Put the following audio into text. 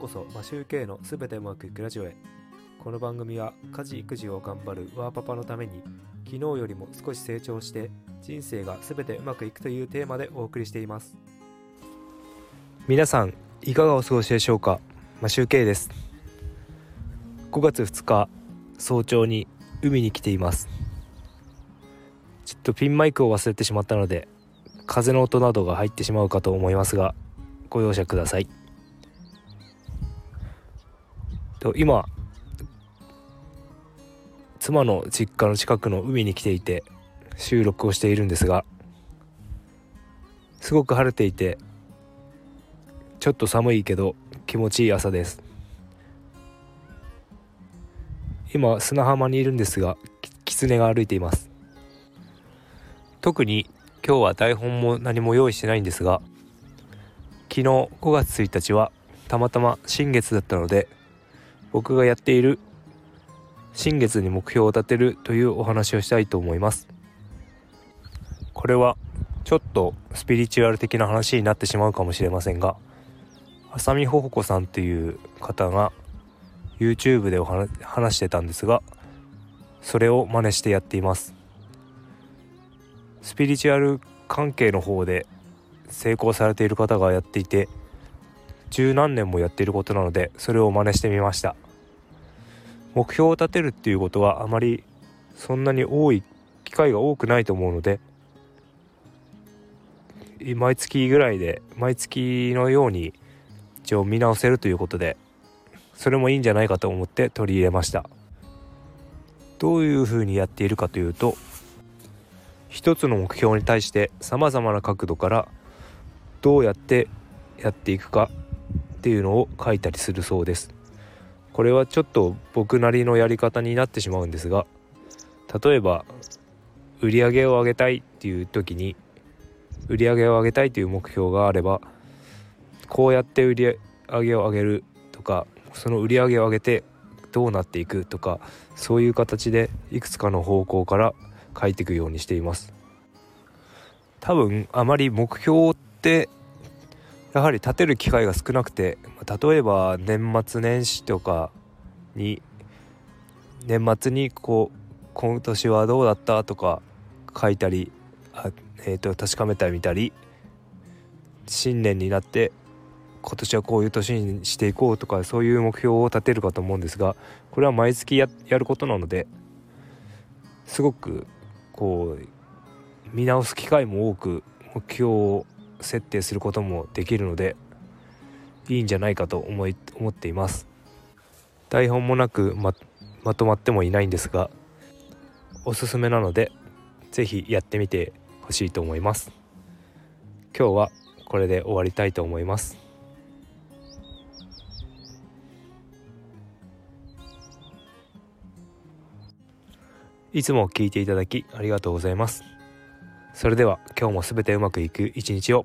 こそマシューケイのすべてうまくいくラジオへ。この番組は家事育児を頑張るワーパパのために昨日よりも少し成長して人生がすべてうまくいくというテーマでお送りしています。皆さんいかがお過ごしでしょうか？マシューケイです。5月2日早朝に海に来ています。ちょっとピンマイクを忘れてしまったので風の音などが入ってしまうかと思いますがご容赦ください。と今妻の実家の近くの海に来ていて収録をしているんですがすごく晴れていてちょっと寒いけど気持ちいい朝です。今砂浜にいるんですが狐が歩いています。特に今日は台本も何も用意してないんですが昨日5月1日はたまたま新月だったので僕がやっている新月に目標を立てるというお話をしたいと思います。これはちょっとスピリチュアル的な話になってしまうかもしれませんが浅見ほほこさんっていう方が YouTube でお話してたんですがそれを真似してやっています。スピリチュアル関係の方で成功されている方がやっていて十何年もやっていることなのでそれを真似してみました。目標を立てるっていうことはあまりそんなに多い機会が多くないと思うので毎月ぐらいで毎月のように一応見直せるということでそれもいいんじゃないかと思って取り入れました。どういうふうにやっているかというと一つの目標に対してさまざまな角度からどうやってやっていくかっていうのを書いたりするそうです。これはちょっと僕なりのやり方になってしまうんですが例えば売り上げを上げたいっていう時に売り上げを上げたいという目標があればこうやって売り上げを上げるとかその売り上げを上げてどうなっていくとかそういう形でいくつかの方向から書いていくようにしています。多分あまり目標ってやはり立てる機会が少なくて例えば年末年始とかに年末にこう今年はどうだったとか書いたりあ、えーと、確かめてみたり新年になって今年はこういう年にしていこうとかそういう目標を立てるかと思うんですがこれは毎月やることなのですごくこう見直す機会も多く目標を設定することもできるのでいいんじゃないかと思い思っています。台本もなくままとまってもいないんですがおすすめなので是非やってみてほしいと思います。今日はこれで終わりたいと思います。いつも聞いていただきありがとうございます。それでは今日も全てうまくいく一日を。